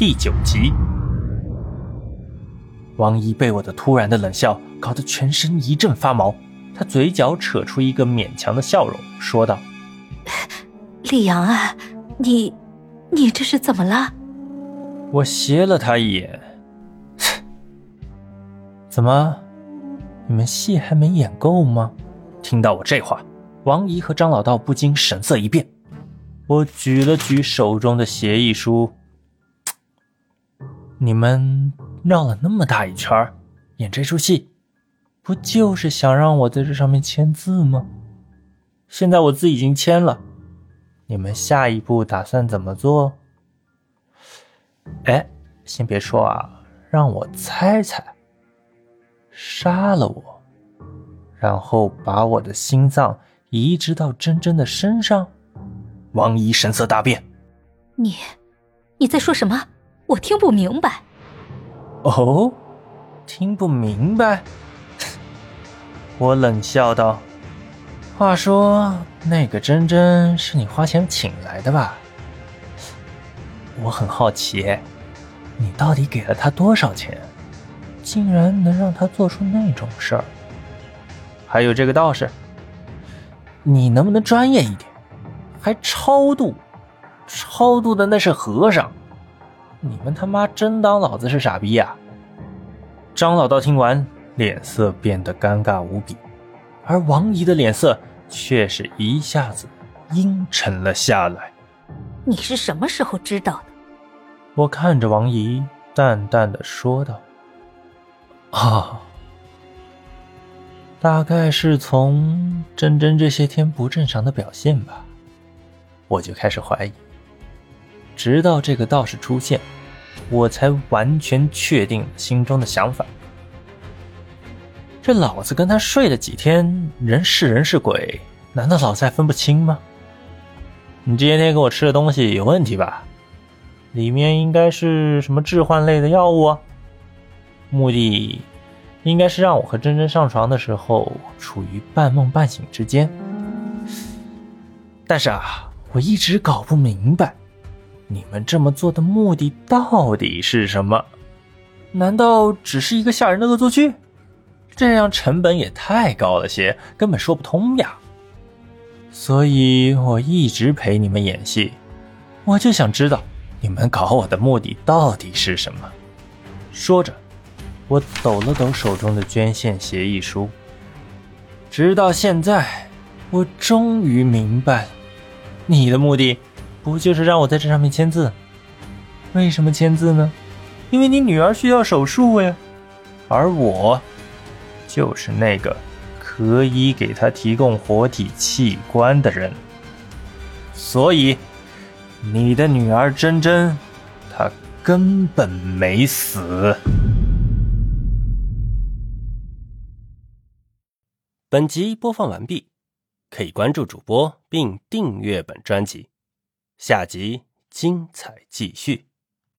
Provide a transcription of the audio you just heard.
第九集。王姨被我的突然的冷笑搞得全身一阵发毛，她嘴角扯出一个勉强的笑容，说道：“ 李阳啊，你，你这是怎么了？”我斜了他一眼，怎么，你们戏还没演够吗？听到我这话，王姨和张老道不禁神色一变。我举了举手中的协议书，你们绕了那么大一圈，演这出戏，不就是想让我在这上面签字吗？现在我字已经签了，你们下一步打算怎么做？哎，先别说啊，让我猜猜。杀了我，然后把我的心脏移植到珍珍的身上。王姨神色大变：“你，你在说什么？我听不明白。”哦，听不明白？我冷笑道：“话说，那个珍珍是你花钱请来的吧？”我很好奇，你到底给了他多少钱，竟然能让他做出那种事儿？还有这个道士，你能不能专业一点？还超度，超度的那是和尚，你们他妈真当老子是傻逼呀？张老道听完，脸色变得尴尬无比，而王姨的脸色却是一下子阴沉了下来。你是什么时候知道的？我看着王姨，淡淡的说道：“啊，大概是从珍珍这些天不正常的表现吧，我就开始怀疑。直到这个道士出现，我才完全确定心中的想法。这老子跟他睡了几天，人是人是鬼，难道老子还分不清吗？你这些天给我吃的东西有问题吧？”里面应该是什么致幻类的药物啊，目的应该是让我和珍珍上床的时候处于半梦半醒之间。但是啊，我一直搞不明白，你们这么做的目的到底是什么？难道只是一个吓人的恶作剧？这样成本也太高了些，根本说不通呀。所以我一直陪你们演戏，我就想知道。你们搞我的目的到底是什么？说着，我抖了抖手中的捐献协议书。直到现在，我终于明白，你的目的不就是让我在这上面签字？为什么签字呢？因为你女儿需要手术呀，而我就是那个可以给她提供活体器官的人，所以。你的女儿珍珍，她根本没死。本集播放完毕，可以关注主播并订阅本专辑，下集精彩继续。